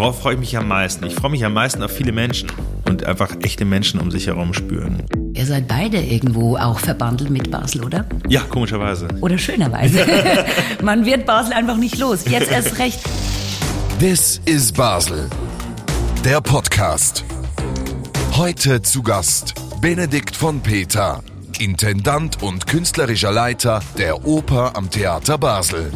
Worauf freue ich mich am meisten? Ich freue mich am meisten auf viele Menschen und einfach echte Menschen um sich herum spüren. Ihr seid beide irgendwo auch verbandelt mit Basel, oder? Ja, komischerweise. Oder schönerweise. Man wird Basel einfach nicht los. Jetzt erst recht. This is Basel. Der Podcast. Heute zu Gast Benedikt von Peter, Intendant und künstlerischer Leiter der Oper am Theater Basel.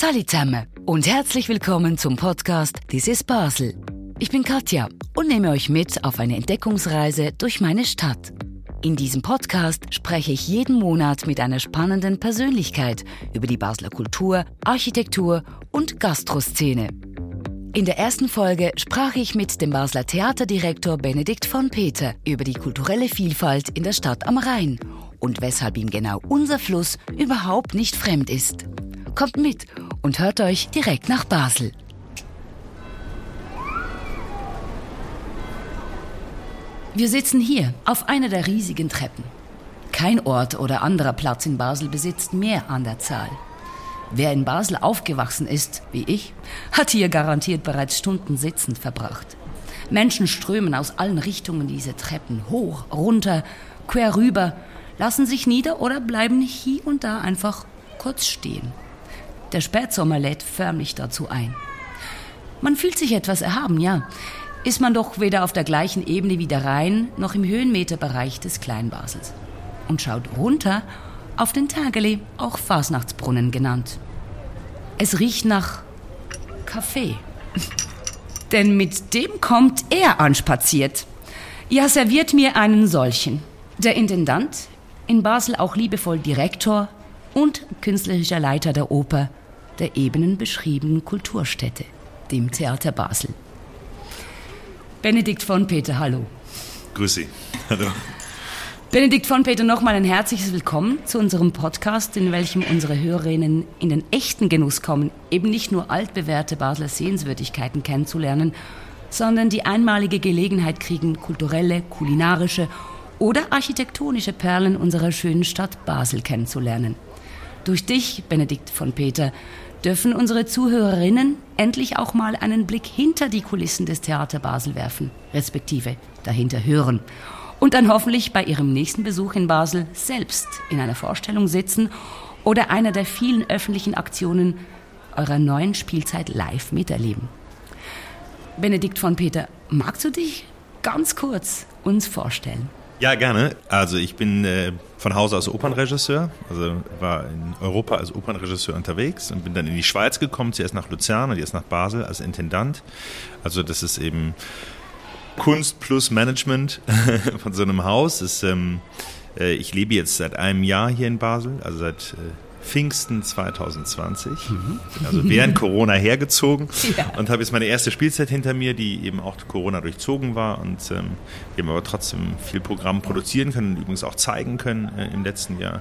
Salut zusammen und herzlich willkommen zum Podcast This is Basel. Ich bin Katja und nehme euch mit auf eine Entdeckungsreise durch meine Stadt. In diesem Podcast spreche ich jeden Monat mit einer spannenden Persönlichkeit über die Basler Kultur, Architektur und Gastroszene. In der ersten Folge sprach ich mit dem Basler Theaterdirektor Benedikt von Peter über die kulturelle Vielfalt in der Stadt am Rhein und weshalb ihm genau unser Fluss überhaupt nicht fremd ist. Kommt mit und hört euch direkt nach Basel. Wir sitzen hier auf einer der riesigen Treppen. Kein Ort oder anderer Platz in Basel besitzt mehr an der Zahl. Wer in Basel aufgewachsen ist, wie ich, hat hier garantiert bereits Stunden sitzend verbracht. Menschen strömen aus allen Richtungen diese Treppen hoch, runter, quer rüber, lassen sich nieder oder bleiben hier und da einfach kurz stehen. Der Spätsommer lädt förmlich dazu ein. Man fühlt sich etwas erhaben, ja. Ist man doch weder auf der gleichen Ebene wie der Rhein noch im Höhenmeterbereich des Kleinbasels. Und schaut runter auf den Tageli, auch Fasnachtsbrunnen genannt. Es riecht nach Kaffee. Denn mit dem kommt er anspaziert. Ja, serviert mir einen solchen. Der Intendant, in Basel auch liebevoll Direktor und künstlerischer Leiter der Oper der eben beschriebenen Kulturstätte, dem Theater Basel. Benedikt von Peter, hallo. Grüß Sie. Hallo. Benedikt von Peter, nochmal ein herzliches Willkommen zu unserem Podcast, in welchem unsere Hörerinnen in den echten Genuss kommen, eben nicht nur altbewährte Basler Sehenswürdigkeiten kennenzulernen, sondern die einmalige Gelegenheit kriegen, kulturelle, kulinarische oder architektonische Perlen unserer schönen Stadt Basel kennenzulernen. Durch dich, Benedikt von Peter, dürfen unsere Zuhörerinnen endlich auch mal einen Blick hinter die Kulissen des Theater Basel werfen, respektive dahinter hören. Und dann hoffentlich bei ihrem nächsten Besuch in Basel selbst in einer Vorstellung sitzen oder einer der vielen öffentlichen Aktionen eurer neuen Spielzeit live miterleben. Benedikt von Peter, magst du dich ganz kurz uns vorstellen? Ja, gerne. Also ich bin äh, von Hause aus Opernregisseur, also war in Europa als Opernregisseur unterwegs und bin dann in die Schweiz gekommen, zuerst nach Luzern und jetzt nach Basel als Intendant. Also das ist eben Kunst plus Management von so einem Haus. Das, ähm, äh, ich lebe jetzt seit einem Jahr hier in Basel, also seit äh, Pfingsten 2020, mhm. also während Corona hergezogen ja. und habe jetzt meine erste Spielzeit hinter mir, die eben auch Corona durchzogen war und ähm, wir haben aber trotzdem viel Programm produzieren können und übrigens auch zeigen können äh, im letzten Jahr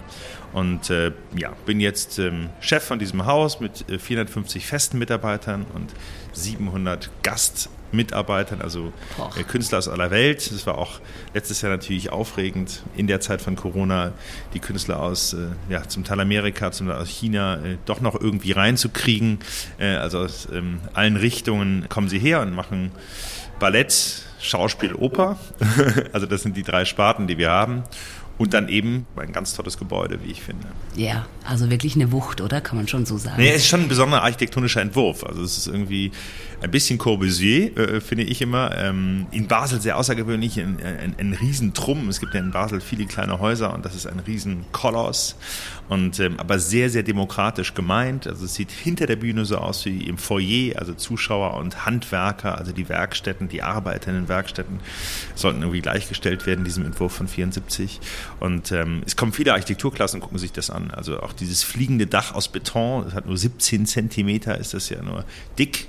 und äh, ja, bin jetzt ähm, Chef von diesem Haus mit äh, 450 festen Mitarbeitern und 700 Gast Mitarbeitern, also äh, Künstler aus aller Welt. Das war auch letztes Jahr natürlich aufregend, in der Zeit von Corona die Künstler aus äh, ja, zum Teil Amerika, zum Teil aus China äh, doch noch irgendwie reinzukriegen. Also aus ähm, allen Richtungen kommen sie her und machen Ballett, Schauspiel, Oper. also das sind die drei Sparten, die wir haben. Und dann eben ein ganz tolles Gebäude, wie ich finde. Ja, also wirklich eine Wucht, oder? Kann man schon so sagen. Nee, es ist schon ein besonderer architektonischer Entwurf. Also es ist irgendwie ein bisschen Corbusier, äh, finde ich immer. Ähm, in Basel sehr außergewöhnlich, ein, ein, ein Riesentrum. Es gibt ja in Basel viele kleine Häuser und das ist ein Riesenkoloss. Und, ähm, aber sehr, sehr demokratisch gemeint. Also es sieht hinter der Bühne so aus wie im Foyer, also Zuschauer und Handwerker, also die Werkstätten, die Arbeiter in den Werkstätten sollten irgendwie gleichgestellt werden in diesem Entwurf von 74. Und ähm, es kommen viele Architekturklassen, gucken sich das an. Also auch dieses fliegende Dach aus Beton, das hat nur 17 Zentimeter, ist das ja nur dick.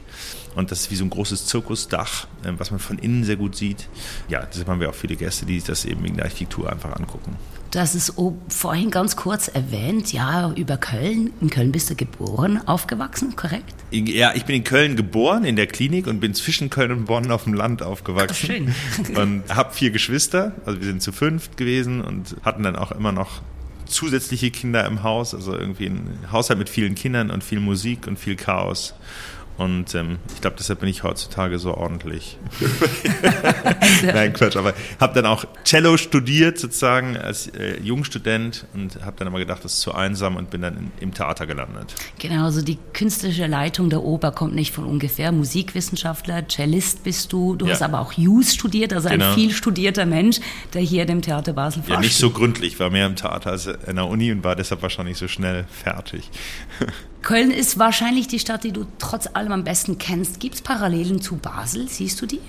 Und das ist wie so ein großes Zirkusdach, ähm, was man von innen sehr gut sieht. Ja, deshalb haben wir auch viele Gäste, die sich das eben wegen der Architektur einfach angucken. Du hast es vorhin ganz kurz erwähnt, ja, über Köln. In Köln bist du geboren, aufgewachsen, korrekt? Ja, ich bin in Köln geboren, in der Klinik und bin zwischen Köln und Bonn auf dem Land aufgewachsen. Ach, schön. und habe vier Geschwister, also wir sind zu fünft gewesen und hatten dann auch immer noch zusätzliche Kinder im Haus, also irgendwie ein Haushalt mit vielen Kindern und viel Musik und viel Chaos. Und ähm, ich glaube, deshalb bin ich heutzutage so ordentlich. Nein, Quatsch, aber habe dann auch Cello studiert sozusagen als äh, Jungstudent und habe dann immer gedacht, das ist zu einsam und bin dann in, im Theater gelandet. Genau, also die künstlerische Leitung der Oper kommt nicht von ungefähr. Musikwissenschaftler, Cellist bist du. Du ja. hast aber auch Jus studiert, also genau. ein viel studierter Mensch, der hier dem Theater Basel forscht. Ja, nicht so gründlich, war mehr im Theater als in der Uni und war deshalb wahrscheinlich so schnell fertig. Köln ist wahrscheinlich die Stadt, die du trotz allem am besten kennst. Gibt es Parallelen zu Basel? Siehst du die?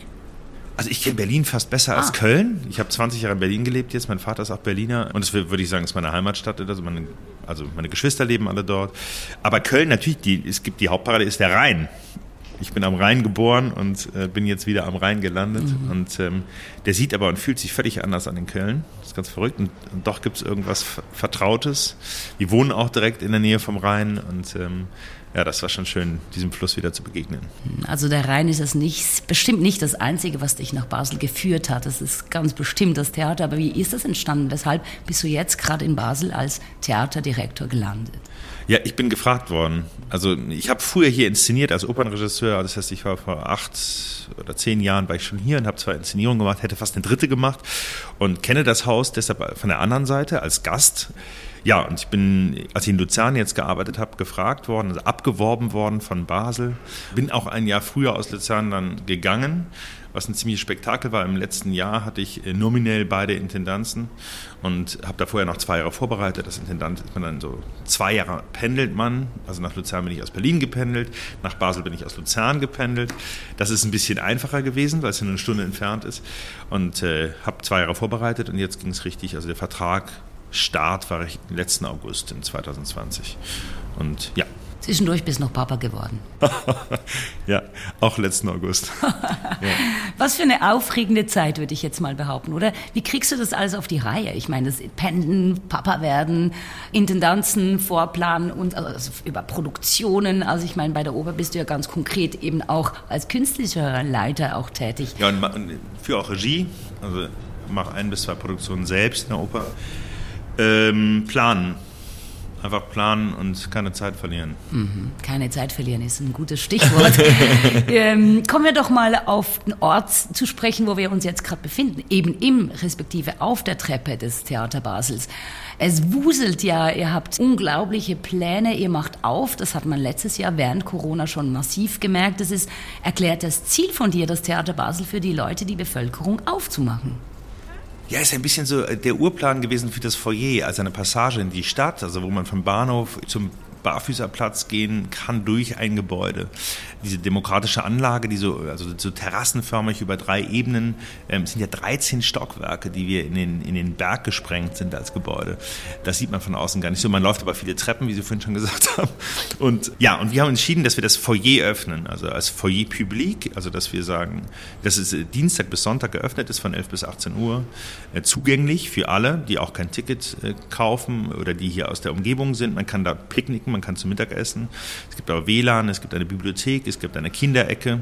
Also ich kenne Berlin fast besser ah. als Köln. Ich habe 20 Jahre in Berlin gelebt jetzt. Mein Vater ist auch Berliner. Und das würde ich sagen, ist meine Heimatstadt. Also meine, also meine Geschwister leben alle dort. Aber Köln natürlich, die, es gibt die Hauptparallele, ist der Rhein ich bin am Rhein geboren und äh, bin jetzt wieder am Rhein gelandet. Mhm. Und ähm, der sieht aber und fühlt sich völlig anders an in Köln. Das ist ganz verrückt. Und, und doch gibt es irgendwas Vertrautes. Wir wohnen auch direkt in der Nähe vom Rhein und ähm, ja, das war schon schön, diesem Fluss wieder zu begegnen. Also der Rhein ist es nicht, bestimmt nicht das Einzige, was dich nach Basel geführt hat. Das ist ganz bestimmt das Theater. Aber wie ist das entstanden? Weshalb bist du jetzt gerade in Basel als Theaterdirektor gelandet? Ja, ich bin gefragt worden. Also ich habe früher hier inszeniert als Opernregisseur. Das heißt, ich war vor acht oder zehn Jahren war ich schon hier und habe zwei Inszenierungen gemacht, hätte fast eine dritte gemacht und kenne das Haus deshalb von der anderen Seite als Gast. Ja, und ich bin, als ich in Luzern jetzt gearbeitet habe, gefragt worden, also abgeworben worden von Basel. Bin auch ein Jahr früher aus Luzern dann gegangen, was ein ziemliches Spektakel war. Im letzten Jahr hatte ich äh, nominell beide Intendanzen und habe da vorher noch zwei Jahre vorbereitet. Das Intendant ist man dann so zwei Jahre pendelt man. Also nach Luzern bin ich aus Berlin gependelt, nach Basel bin ich aus Luzern gependelt. Das ist ein bisschen einfacher gewesen, weil es nur eine Stunde entfernt ist. Und äh, habe zwei Jahre vorbereitet und jetzt ging es richtig. Also der Vertrag Start war letzten August in 2020. Und ja. Zwischendurch bist du noch Papa geworden. ja, auch letzten August. ja. Was für eine aufregende Zeit, würde ich jetzt mal behaupten, oder? Wie kriegst du das alles auf die Reihe? Ich meine, das Pendeln, Papa werden, Intendanzen, Vorplanen und also über Produktionen. Also ich meine, bei der Oper bist du ja ganz konkret eben auch als künstlicher Leiter auch tätig. Ja, und für auch Regie. Also mache ein bis zwei Produktionen selbst in der Oper. Ähm, planen. Einfach planen und keine Zeit verlieren. Mhm. Keine Zeit verlieren ist ein gutes Stichwort. ähm, kommen wir doch mal auf den Ort zu sprechen, wo wir uns jetzt gerade befinden. Eben im, respektive auf der Treppe des Theater Basels. Es wuselt ja, ihr habt unglaubliche Pläne, ihr macht auf. Das hat man letztes Jahr während Corona schon massiv gemerkt. Das ist erklärt das Ziel von dir, das Theater Basel für die Leute, die Bevölkerung aufzumachen. Ja, ist ein bisschen so äh, der Urplan gewesen für das Foyer, als eine Passage in die Stadt, also wo man vom Bahnhof zum Barfüßerplatz gehen kann durch ein Gebäude. Diese demokratische Anlage, die so, also so terrassenförmig über drei Ebenen, ähm, sind ja 13 Stockwerke, die wir in den, in den Berg gesprengt sind als Gebäude. Das sieht man von außen gar nicht so. Man läuft aber viele Treppen, wie Sie vorhin schon gesagt haben. Und ja, und wir haben entschieden, dass wir das Foyer öffnen, also als Foyer Public, also dass wir sagen, dass es äh, Dienstag bis Sonntag geöffnet ist von 11 bis 18 Uhr, äh, zugänglich für alle, die auch kein Ticket äh, kaufen oder die hier aus der Umgebung sind. Man kann da picknicken man kann zum Mittag essen. Es gibt aber WLAN, es gibt eine Bibliothek, es gibt eine Kinderecke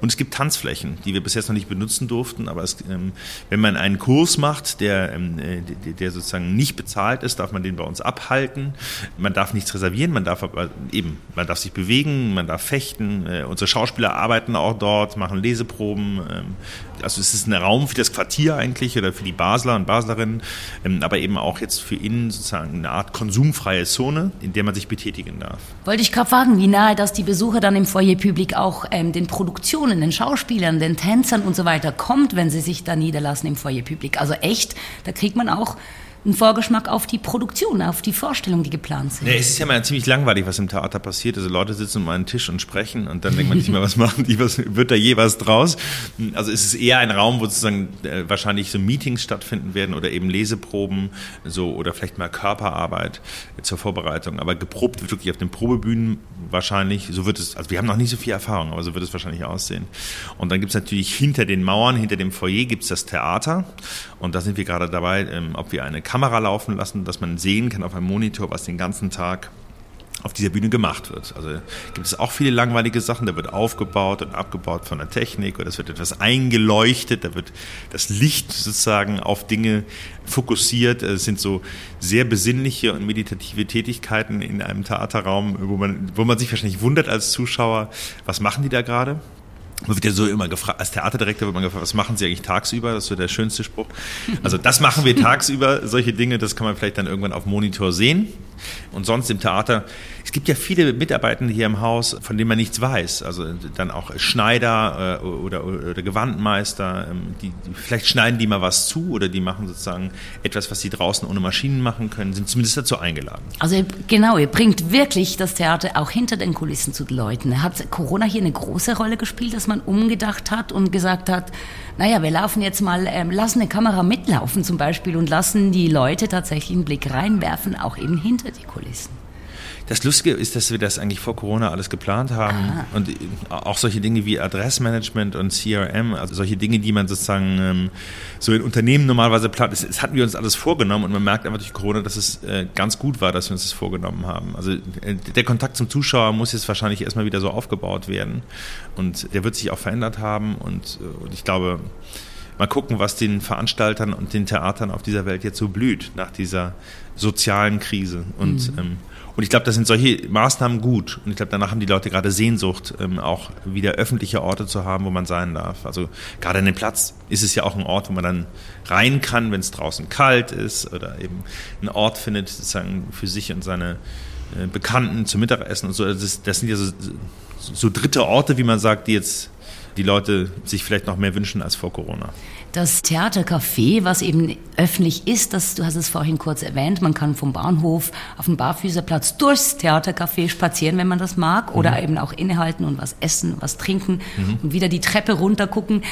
und es gibt Tanzflächen, die wir bis jetzt noch nicht benutzen durften. Aber es, ähm, wenn man einen Kurs macht, der, ähm, der, der, sozusagen nicht bezahlt ist, darf man den bei uns abhalten. Man darf nichts reservieren, man darf aber eben, man darf sich bewegen, man darf fechten. Äh, unsere Schauspieler arbeiten auch dort, machen Leseproben. Ähm, also es ist ein Raum für das Quartier eigentlich oder für die Basler und Baslerinnen, ähm, aber eben auch jetzt für innen sozusagen eine Art konsumfreie Zone, in der man sich betätigen darf. Wollte ich gerade fragen, wie nahe das die Besucher dann im Foyer Public auch ähm, den Produktionen, den Schauspielern, den Tänzern und so weiter kommt, wenn sie sich da niederlassen im Foyer Public. Also echt, da kriegt man auch ein Vorgeschmack auf die Produktion, auf die Vorstellungen, die geplant sind. Ja, es ist ja mal ziemlich langweilig, was im Theater passiert. Also Leute sitzen um einen Tisch und sprechen und dann denkt man nicht mehr, was machen die, was wird da je was draus? Also es ist eher ein Raum, wo sozusagen äh, wahrscheinlich so Meetings stattfinden werden oder eben Leseproben so oder vielleicht mal Körperarbeit zur Vorbereitung. Aber geprobt wird wirklich auf den Probebühnen wahrscheinlich. So wird es, also wir haben noch nicht so viel Erfahrung, aber so wird es wahrscheinlich aussehen. Und dann gibt es natürlich hinter den Mauern, hinter dem Foyer gibt es das Theater und da sind wir gerade dabei, ähm, ob wir eine Kamera laufen lassen, dass man sehen kann auf einem Monitor, was den ganzen Tag auf dieser Bühne gemacht wird. Also gibt es auch viele langweilige Sachen, da wird aufgebaut und abgebaut von der Technik oder es wird etwas eingeleuchtet, da wird das Licht sozusagen auf Dinge fokussiert. Es sind so sehr besinnliche und meditative Tätigkeiten in einem Theaterraum, wo man, wo man sich wahrscheinlich wundert als Zuschauer, was machen die da gerade? Man wird ja so immer gefragt, als Theaterdirektor wird man gefragt, was machen Sie eigentlich tagsüber? Das ist so der schönste Spruch. Also das machen wir tagsüber, solche Dinge, das kann man vielleicht dann irgendwann auf Monitor sehen. Und sonst im Theater, es gibt ja viele Mitarbeitende hier im Haus, von denen man nichts weiß. Also dann auch Schneider äh, oder, oder Gewandmeister, ähm, die, vielleicht schneiden die mal was zu oder die machen sozusagen etwas, was sie draußen ohne Maschinen machen können, sind zumindest dazu eingeladen. Also genau, ihr bringt wirklich das Theater auch hinter den Kulissen zu Leuten. Hat Corona hier eine große Rolle gespielt, dass man umgedacht hat und gesagt hat, naja, wir laufen jetzt mal, ähm, lassen eine Kamera mitlaufen zum Beispiel und lassen die Leute tatsächlich einen Blick reinwerfen, auch eben hinter die Kulissen. Das Lustige ist, dass wir das eigentlich vor Corona alles geplant haben Aha. und auch solche Dinge wie Adressmanagement und CRM, also solche Dinge, die man sozusagen ähm, so in Unternehmen normalerweise plant, das, das, hatten wir uns alles vorgenommen und man merkt einfach durch Corona, dass es äh, ganz gut war, dass wir uns das vorgenommen haben. Also äh, der Kontakt zum Zuschauer muss jetzt wahrscheinlich erstmal wieder so aufgebaut werden und der wird sich auch verändert haben und, äh, und ich glaube, mal gucken, was den Veranstaltern und den Theatern auf dieser Welt jetzt so blüht nach dieser sozialen Krise. Und, mhm. ähm, und ich glaube, das sind solche Maßnahmen gut. Und ich glaube, danach haben die Leute gerade Sehnsucht, ähm, auch wieder öffentliche Orte zu haben, wo man sein darf. Also gerade an dem Platz ist es ja auch ein Ort, wo man dann rein kann, wenn es draußen kalt ist oder eben einen Ort findet, sozusagen für sich und seine äh, Bekannten zum Mittagessen und so. Das, das sind ja so, so dritte Orte, wie man sagt, die jetzt die Leute sich vielleicht noch mehr wünschen als vor Corona. Das Theatercafé, was eben öffentlich ist, das, du hast es vorhin kurz erwähnt, man kann vom Bahnhof auf den Barfüßerplatz durchs Theatercafé spazieren, wenn man das mag, oder mhm. eben auch innehalten und was essen, was trinken mhm. und wieder die Treppe runter gucken.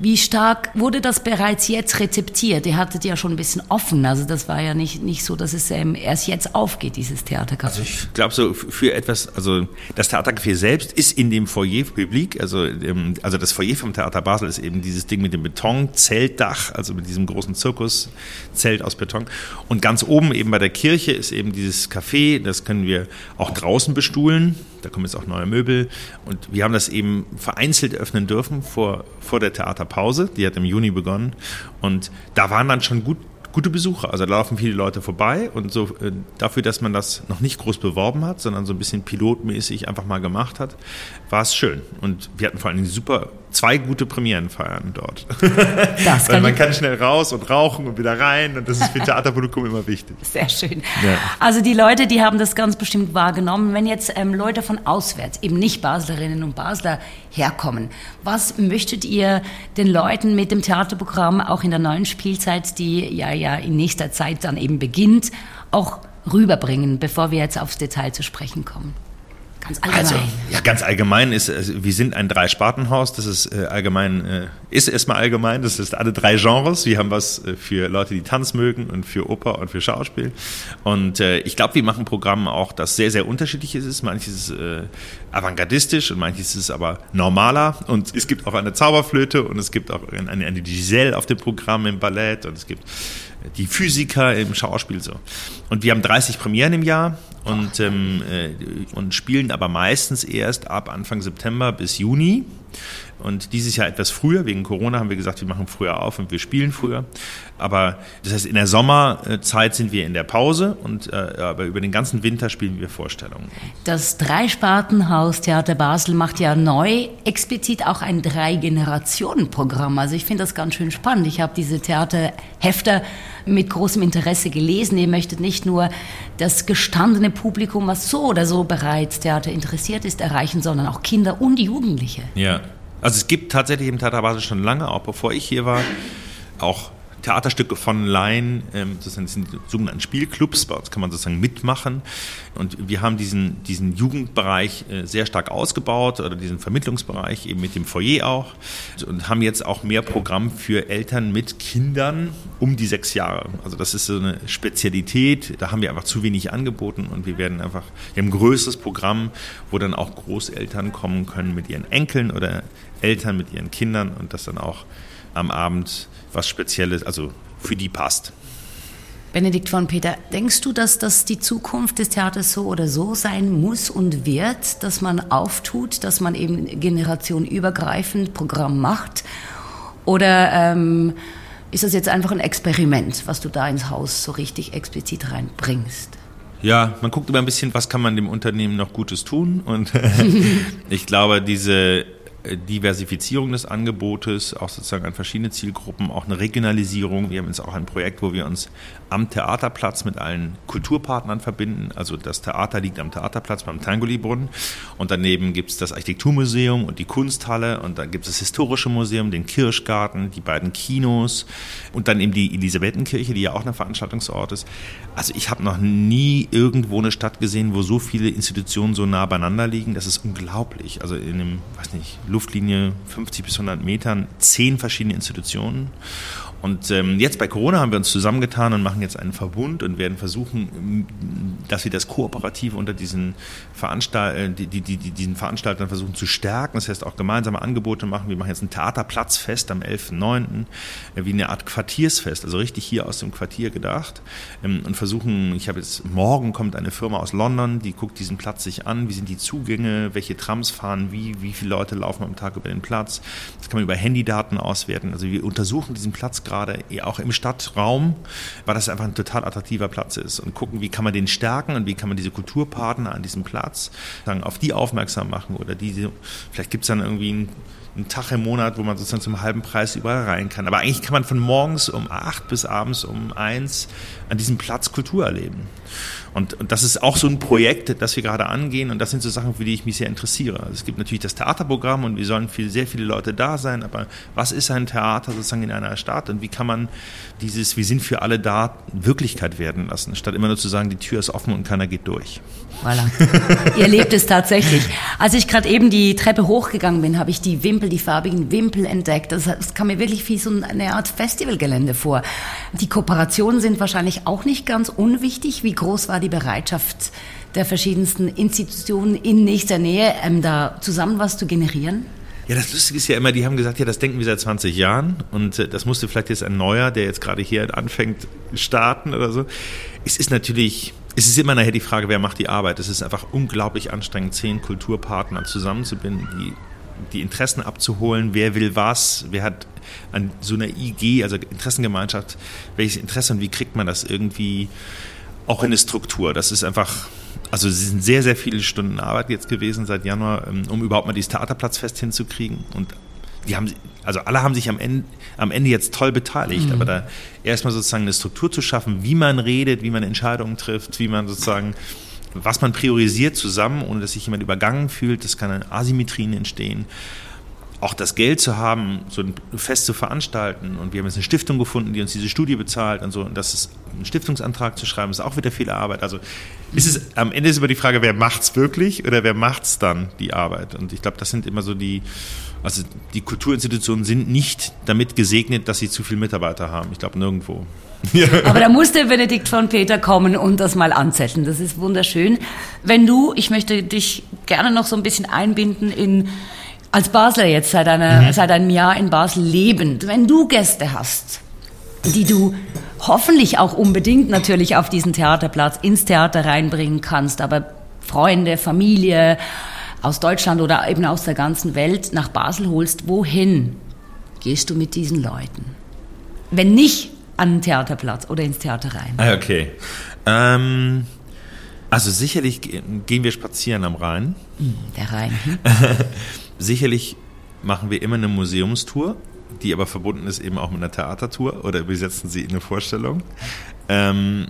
Wie stark wurde das bereits jetzt rezeptiert? Ihr hattet ja schon ein bisschen offen, also das war ja nicht, nicht so, dass es ähm, erst jetzt aufgeht, dieses Theatercafé. Also ich glaube so für etwas, also das Theatercafé selbst ist in dem Foyer publik, also, ähm, also das Foyer vom Theater Basel ist eben dieses Ding mit dem Beton, Zeltdach, also mit diesem großen Zirkuszelt aus Beton. Und ganz oben eben bei der Kirche ist eben dieses Café, das können wir auch draußen bestuhlen. Da kommen jetzt auch neue Möbel. Und wir haben das eben vereinzelt öffnen dürfen vor, vor der Theaterpause. Die hat im Juni begonnen. Und da waren dann schon gut gute Besucher. Also da laufen viele Leute vorbei und so äh, dafür, dass man das noch nicht groß beworben hat, sondern so ein bisschen pilotmäßig einfach mal gemacht hat, war es schön. Und wir hatten vor allem super zwei gute Premierenfeiern dort. Das Weil man kann schnell raus und rauchen und wieder rein und das ist für Theaterpublikum immer wichtig. Sehr schön. Ja. Also die Leute, die haben das ganz bestimmt wahrgenommen. Wenn jetzt ähm, Leute von auswärts, eben nicht Baslerinnen und Basler herkommen, was möchtet ihr den Leuten mit dem Theaterprogramm auch in der neuen Spielzeit, die ja ja in nächster Zeit dann eben beginnt, auch rüberbringen, bevor wir jetzt aufs Detail zu sprechen kommen? Ganz allgemein. Also, ja, ganz allgemein ist, also, wir sind ein Drei-Spartenhaus, das ist äh, allgemein, äh, ist erstmal allgemein, das ist alle drei Genres. Wir haben was äh, für Leute, die Tanz mögen und für Oper und für Schauspiel. Und äh, ich glaube, wir machen Programme auch, das sehr, sehr unterschiedlich ist. Manches ist äh, avantgardistisch und manches ist aber normaler. Und es gibt auch eine Zauberflöte und es gibt auch eine, eine Giselle auf dem Programm im Ballett und es gibt die Physiker im Schauspiel so. Und wir haben 30 Premieren im Jahr und, ähm, äh, und spielen aber meistens erst ab Anfang September bis Juni. Und dieses Jahr etwas früher, wegen Corona haben wir gesagt, wir machen früher auf und wir spielen früher. Aber das heißt, in der Sommerzeit sind wir in der Pause und äh, aber über den ganzen Winter spielen wir Vorstellungen. Das Dreispartenhaus Theater Basel macht ja neu explizit auch ein Drei-Generationen-Programm. Also ich finde das ganz schön spannend. Ich habe diese Theaterhefter mit großem Interesse gelesen. Ihr möchtet nicht nur das gestandene Publikum, was so oder so bereits Theater interessiert ist, erreichen, sondern auch Kinder und Jugendliche. Ja. Also es gibt tatsächlich im Theater Basel schon lange, auch bevor ich hier war, auch Theaterstücke von Laien, ähm, sozusagen sind sogenannten Spielclubs, bei uns kann man sozusagen mitmachen. Und wir haben diesen, diesen Jugendbereich äh, sehr stark ausgebaut oder diesen Vermittlungsbereich eben mit dem Foyer auch und haben jetzt auch mehr Programm für Eltern mit Kindern um die sechs Jahre. Also das ist so eine Spezialität, da haben wir einfach zu wenig angeboten und wir werden einfach, wir haben ein größeres Programm, wo dann auch Großeltern kommen können mit ihren Enkeln oder Eltern mit ihren Kindern und das dann auch am Abend was Spezielles, also für die passt. Benedikt von Peter, denkst du, dass das die Zukunft des Theaters so oder so sein muss und wird, dass man auftut, dass man eben generationenübergreifend Programm macht? Oder ähm, ist das jetzt einfach ein Experiment, was du da ins Haus so richtig explizit reinbringst? Ja, man guckt immer ein bisschen, was kann man dem Unternehmen noch Gutes tun. Und ich glaube, diese Diversifizierung des Angebotes, auch sozusagen an verschiedene Zielgruppen, auch eine Regionalisierung. Wir haben jetzt auch ein Projekt, wo wir uns am Theaterplatz mit allen Kulturpartnern verbinden. Also das Theater liegt am Theaterplatz beim Tangoli-Brunnen und daneben gibt es das Architekturmuseum und die Kunsthalle und dann gibt es das Historische Museum, den Kirschgarten, die beiden Kinos und dann eben die Elisabethenkirche, die ja auch ein Veranstaltungsort ist. Also ich habe noch nie irgendwo eine Stadt gesehen, wo so viele Institutionen so nah beieinander liegen. Das ist unglaublich. Also in einem, weiß nicht, Luftlinie 50 bis 100 Metern zehn verschiedene Institutionen und ähm, jetzt bei Corona haben wir uns zusammengetan und machen jetzt einen Verbund und werden versuchen, dass wir das Kooperative unter diesen, Veranstalt äh, die, die, die, diesen Veranstaltern versuchen zu stärken. Das heißt auch gemeinsame Angebote machen. Wir machen jetzt ein Theaterplatzfest am 11.9., äh, wie eine Art Quartiersfest, also richtig hier aus dem Quartier gedacht. Ähm, und versuchen, ich habe jetzt, morgen kommt eine Firma aus London, die guckt diesen Platz sich an, wie sind die Zugänge, welche Trams fahren wie, wie viele Leute laufen am Tag über den Platz. Das kann man über Handydaten auswerten. Also wir untersuchen diesen Platz gerade auch im Stadtraum, weil das einfach ein total attraktiver Platz ist und gucken, wie kann man den stärken und wie kann man diese Kulturpartner an diesem Platz sagen, auf die aufmerksam machen oder diese, vielleicht gibt es dann irgendwie einen, einen Tag im Monat, wo man sozusagen zum halben Preis überall rein kann. Aber eigentlich kann man von morgens um acht bis abends um eins an diesem Platz Kultur erleben. Und, und das ist auch so ein Projekt, das wir gerade angehen und das sind so Sachen, für die ich mich sehr interessiere. Also es gibt natürlich das Theaterprogramm und wir sollen viel, sehr viele Leute da sein, aber was ist ein Theater sozusagen in einer Stadt und wie kann man dieses Wir sind für alle da Wirklichkeit werden lassen, statt immer nur zu sagen, die Tür ist offen und keiner geht durch. Voilà. Ihr lebt es tatsächlich. Als ich gerade eben die Treppe hochgegangen bin, habe ich die Wimpel, die farbigen Wimpel entdeckt. Das, das kam mir wirklich wie so eine Art Festivalgelände vor. Die Kooperationen sind wahrscheinlich auch nicht ganz unwichtig. Wie groß war die Bereitschaft der verschiedensten Institutionen in nächster Nähe, ähm, da zusammen was zu generieren? Ja, das Lustige ist ja immer, die haben gesagt, ja, das denken wir seit 20 Jahren und äh, das musste vielleicht jetzt ein neuer, der jetzt gerade hier anfängt, starten oder so. Es ist natürlich, es ist immer nachher die Frage, wer macht die Arbeit. Es ist einfach unglaublich anstrengend, zehn Kulturpartner zusammenzubinden, die die Interessen abzuholen, wer will was, wer hat an so einer IG, also Interessengemeinschaft, welches Interesse und wie kriegt man das irgendwie auch in eine Struktur. Das ist einfach, also es sind sehr, sehr viele Stunden Arbeit jetzt gewesen seit Januar, ähm, um überhaupt mal dieses Theaterplatzfest hinzukriegen. Und die haben, also alle haben sich am Ende, am Ende jetzt toll beteiligt, mhm. aber da erstmal sozusagen eine Struktur zu schaffen, wie man redet, wie man Entscheidungen trifft, wie man sozusagen, was man priorisiert zusammen, ohne dass sich jemand übergangen fühlt, das kann Asymmetrien entstehen auch das Geld zu haben, so ein Fest zu veranstalten. Und wir haben jetzt eine Stiftung gefunden, die uns diese Studie bezahlt und so. Und das ist ein Stiftungsantrag zu schreiben, ist auch wieder viel Arbeit. Also ist es, am Ende ist immer die Frage, wer macht's wirklich oder wer macht's dann, die Arbeit? Und ich glaube, das sind immer so die, also die Kulturinstitutionen sind nicht damit gesegnet, dass sie zu viele Mitarbeiter haben. Ich glaube nirgendwo. Aber da musste Benedikt von Peter kommen und das mal anzetteln. Das ist wunderschön. Wenn du, ich möchte dich gerne noch so ein bisschen einbinden in als Basler jetzt seit, einer, mhm. seit einem Jahr in Basel lebend, wenn du Gäste hast, die du hoffentlich auch unbedingt natürlich auf diesen Theaterplatz ins Theater reinbringen kannst, aber Freunde, Familie aus Deutschland oder eben aus der ganzen Welt nach Basel holst, wohin gehst du mit diesen Leuten? Wenn nicht an den Theaterplatz oder ins Theater rein. Ah, okay. Ähm, also sicherlich gehen wir spazieren am Rhein. Hm, der Rhein. Hm? Sicherlich machen wir immer eine Museumstour, die aber verbunden ist eben auch mit einer Theatertour oder wir setzen sie in eine Vorstellung. Ähm,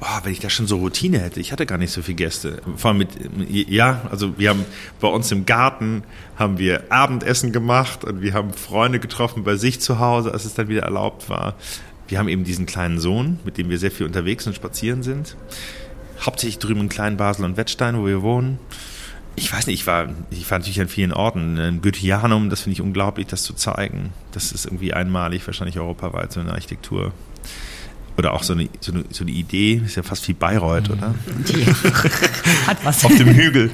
boah, wenn ich da schon so Routine hätte, ich hatte gar nicht so viele Gäste. Vor allem mit, ja, also wir haben bei uns im Garten haben wir Abendessen gemacht und wir haben Freunde getroffen bei sich zu Hause, als es dann wieder erlaubt war. Wir haben eben diesen kleinen Sohn, mit dem wir sehr viel unterwegs und spazieren sind. Hauptsächlich drüben in Klein Basel und Wettstein, wo wir wohnen. Ich weiß nicht, ich war, ich war natürlich an vielen Orten. In Goetheanum, das finde ich unglaublich, das zu zeigen. Das ist irgendwie einmalig, wahrscheinlich europaweit, so eine Architektur. Oder auch so eine, so eine, so eine Idee, ist ja fast wie Bayreuth, oder? Die hat was. Auf dem Hügel.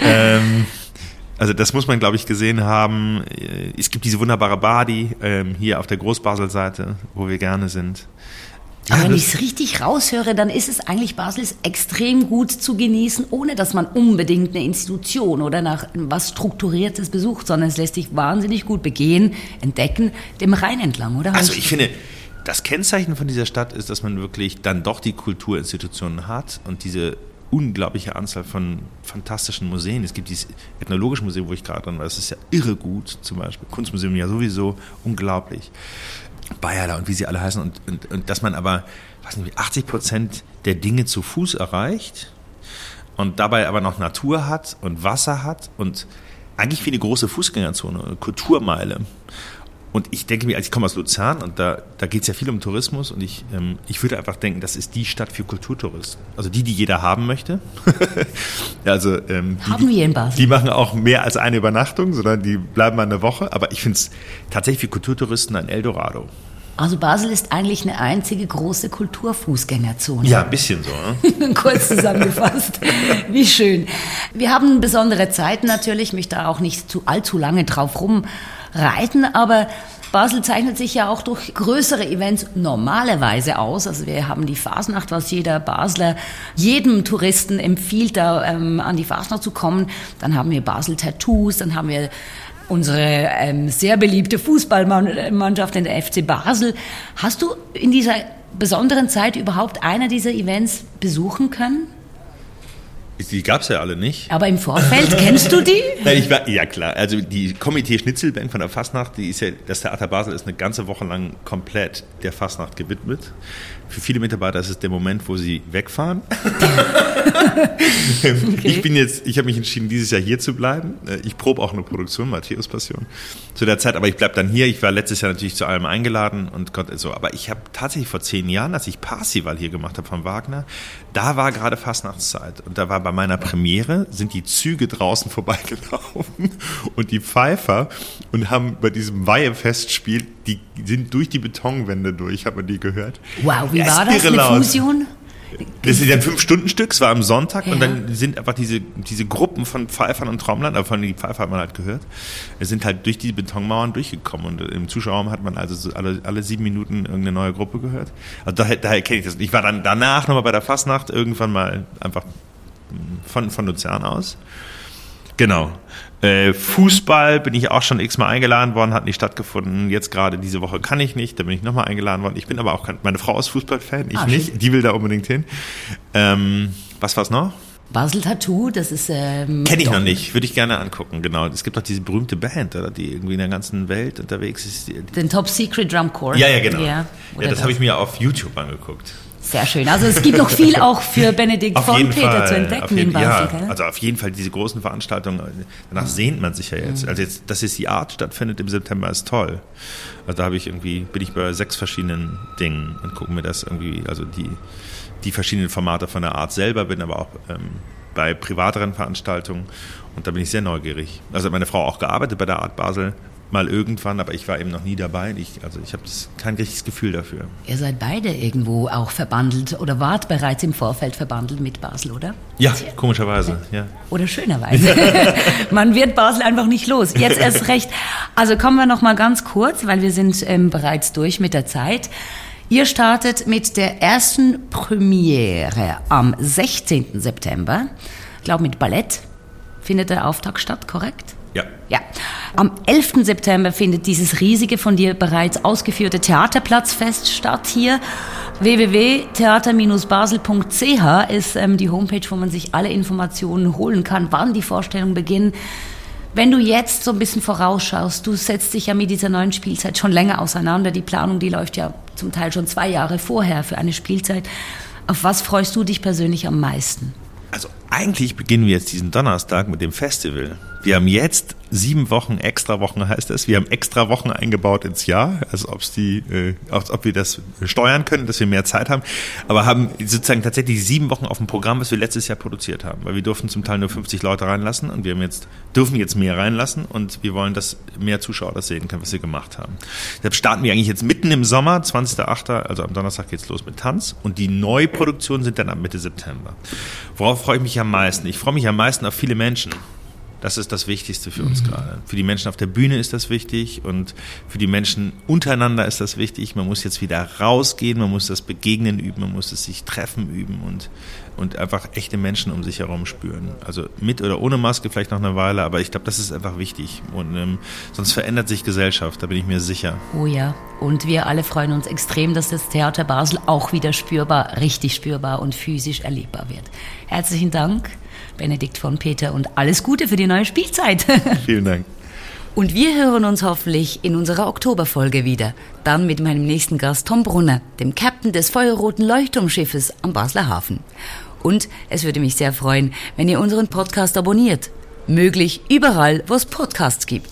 ähm, also das muss man, glaube ich, gesehen haben. Es gibt diese wunderbare Badi ähm, hier auf der Großbasel-Seite, wo wir gerne sind. Aber ja, wenn ich es richtig raushöre, dann ist es eigentlich Basel ist extrem gut zu genießen, ohne dass man unbedingt eine Institution oder nach was Strukturiertes besucht, sondern es lässt sich wahnsinnig gut begehen, entdecken, dem Rhein entlang, oder? Also ich finde, das Kennzeichen von dieser Stadt ist, dass man wirklich dann doch die Kulturinstitutionen hat und diese unglaubliche Anzahl von fantastischen Museen. Es gibt dieses Ethnologische Museum, wo ich gerade dran war, das ist ja irre gut, zum Beispiel. Kunstmuseum ja sowieso unglaublich. Bayerler und wie sie alle heißen. Und, und, und dass man aber, weiß nicht, 80 Prozent der Dinge zu Fuß erreicht und dabei aber noch Natur hat und Wasser hat und eigentlich wie eine große Fußgängerzone, eine Kulturmeile. Und ich denke mir, also ich komme aus Luzern und da, da geht es ja viel um Tourismus und ich, ähm, ich würde einfach denken, das ist die Stadt für Kulturtouristen. Also die, die jeder haben möchte. also, ähm, die, haben wir in Basel. Die machen auch mehr als eine Übernachtung, sondern die bleiben mal eine Woche. Aber ich finde es tatsächlich für Kulturtouristen ein Eldorado. Also Basel ist eigentlich eine einzige große Kulturfußgängerzone. Ja, ein bisschen so. Ne? Kurz zusammengefasst. Wie schön. Wir haben besondere Zeiten natürlich, ich möchte da auch nicht zu allzu lange drauf rumreiten, aber Basel zeichnet sich ja auch durch größere Events normalerweise aus. Also wir haben die Fasnacht, was jeder Basler jedem Touristen empfiehlt, da ähm, an die Fasnacht zu kommen. Dann haben wir Basel Tattoos, dann haben wir unsere ähm, sehr beliebte Fußballmannschaft in der FC Basel. Hast du in dieser besonderen Zeit überhaupt einer dieser Events besuchen können? Die gab es ja alle nicht. Aber im Vorfeld kennst du die? Nein, ich war, ja klar. Also die Komitee Schnitzelband von der Fastnacht, die ist ja, das Theater Basel ist eine ganze Woche lang komplett der Fastnacht gewidmet. Für viele Mitarbeiter ist es der Moment, wo sie wegfahren. okay. Ich bin jetzt, ich habe mich entschieden, dieses Jahr hier zu bleiben. Äh, ich probe auch eine Produktion, Matthäus Passion, zu der Zeit, aber ich bleibe dann hier. Ich war letztes Jahr natürlich zu allem eingeladen und konnte so. Aber ich habe tatsächlich vor zehn Jahren, als ich Parsival hier gemacht habe von Wagner, da war gerade Fastnachtszeit und da war bei meiner Premiere sind die Züge draußen vorbeigelaufen und die Pfeifer und haben bei diesem Weihefestspiel die sind durch die Betonwände durch, hat man die gehört. Wow, wie war das? Eine laut. Fusion? Das ist ja ein Fünf-Stunden-Stück, es war am Sonntag ja. und dann sind einfach diese, diese Gruppen von Pfeifern und Trommlern, aber von den Pfeifer hat man halt gehört, sind halt durch die Betonmauern durchgekommen und im Zuschauerraum hat man also so alle, alle sieben Minuten irgendeine neue Gruppe gehört. Also daher, daher kenne ich das. Ich war dann danach nochmal bei der Fastnacht irgendwann mal einfach von, von Luzern aus. Genau. Äh, Fußball bin ich auch schon x-mal eingeladen worden, hat nicht stattgefunden. Jetzt gerade diese Woche kann ich nicht, da bin ich nochmal eingeladen worden. Ich bin aber auch, meine Frau ist Fußballfan, ich ah, nicht, die will da unbedingt hin. Ähm, was war's noch? Basel Tattoo, das ist. Ähm, Kenne ich noch nicht, würde ich gerne angucken, genau. Es gibt doch diese berühmte Band, oder, die irgendwie in der ganzen Welt unterwegs ist. Den Top Secret Drum Corps. Ja, ja, genau. Ja, ja das habe ich mir auf YouTube angeguckt. Sehr schön. Also es gibt noch viel auch für Benedikt auf von Peter Fall, zu entdecken jeden, in Basel. Ja, also auf jeden Fall diese großen Veranstaltungen, danach sehnt man sich ja jetzt. Mhm. Also jetzt, dass jetzt die Art stattfindet im September ist toll. Also da habe ich irgendwie, bin ich bei sechs verschiedenen Dingen und gucken mir das irgendwie, also die, die verschiedenen Formate von der Art selber, bin aber auch ähm, bei privateren Veranstaltungen und da bin ich sehr neugierig. Also hat meine Frau auch gearbeitet bei der Art Basel mal irgendwann, aber ich war eben noch nie dabei. Ich, also ich habe kein richtiges Gefühl dafür. Ihr seid beide irgendwo auch verbandelt oder wart bereits im Vorfeld verbandelt mit Basel, oder? Ja, komischerweise, ja. Oder schönerweise. Man wird Basel einfach nicht los. Jetzt erst recht. Also kommen wir noch mal ganz kurz, weil wir sind ähm, bereits durch mit der Zeit. Ihr startet mit der ersten Premiere am 16. September. Ich glaube mit Ballett findet der Auftakt statt, korrekt? Ja. Ja. Am 11. September findet dieses riesige von dir bereits ausgeführte Theaterplatzfest statt hier. www.theater-basel.ch ist ähm, die Homepage, wo man sich alle Informationen holen kann, wann die Vorstellungen beginnen. Wenn du jetzt so ein bisschen vorausschaust, du setzt dich ja mit dieser neuen Spielzeit schon länger auseinander. Die Planung, die läuft ja zum Teil schon zwei Jahre vorher für eine Spielzeit. Auf was freust du dich persönlich am meisten? Also eigentlich beginnen wir jetzt diesen Donnerstag mit dem Festival. Wir haben jetzt sieben Wochen, extra Wochen heißt es. Wir haben extra Wochen eingebaut ins Jahr, also ob's die, äh, als ob wir das steuern können, dass wir mehr Zeit haben. Aber haben sozusagen tatsächlich sieben Wochen auf dem Programm, was wir letztes Jahr produziert haben. Weil wir durften zum Teil nur 50 Leute reinlassen und wir haben jetzt, dürfen jetzt mehr reinlassen und wir wollen, dass mehr Zuschauer das sehen können, was wir gemacht haben. Deshalb starten wir eigentlich jetzt mitten im Sommer, 20.08., also am Donnerstag geht's los mit Tanz und die Neuproduktionen sind dann ab Mitte September. Worauf freue ich mich am meisten? Ich freue mich am meisten auf viele Menschen Das ist das Wichtigste für uns mhm. gerade. Für die Menschen auf der Bühne ist das wichtig und für die Menschen untereinander ist das wichtig. Man muss jetzt wieder rausgehen, man muss das Begegnen üben, man muss es sich treffen üben und, und einfach echte Menschen um sich herum spüren. Also mit oder ohne Maske vielleicht noch eine Weile, aber ich glaube, das ist einfach wichtig. Und ähm, sonst verändert sich Gesellschaft, da bin ich mir sicher. Oh ja, und wir alle freuen uns extrem, dass das Theater Basel auch wieder spürbar, richtig spürbar und physisch erlebbar wird. Herzlichen Dank. Benedikt von Peter und alles Gute für die neue Spielzeit. Vielen Dank. Und wir hören uns hoffentlich in unserer Oktoberfolge wieder. Dann mit meinem nächsten Gast Tom Brunner, dem Captain des feuerroten Leuchtturmschiffes am Basler Hafen. Und es würde mich sehr freuen, wenn ihr unseren Podcast abonniert. Möglich überall, wo es Podcasts gibt.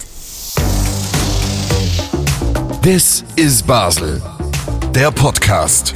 This is Basel, der Podcast.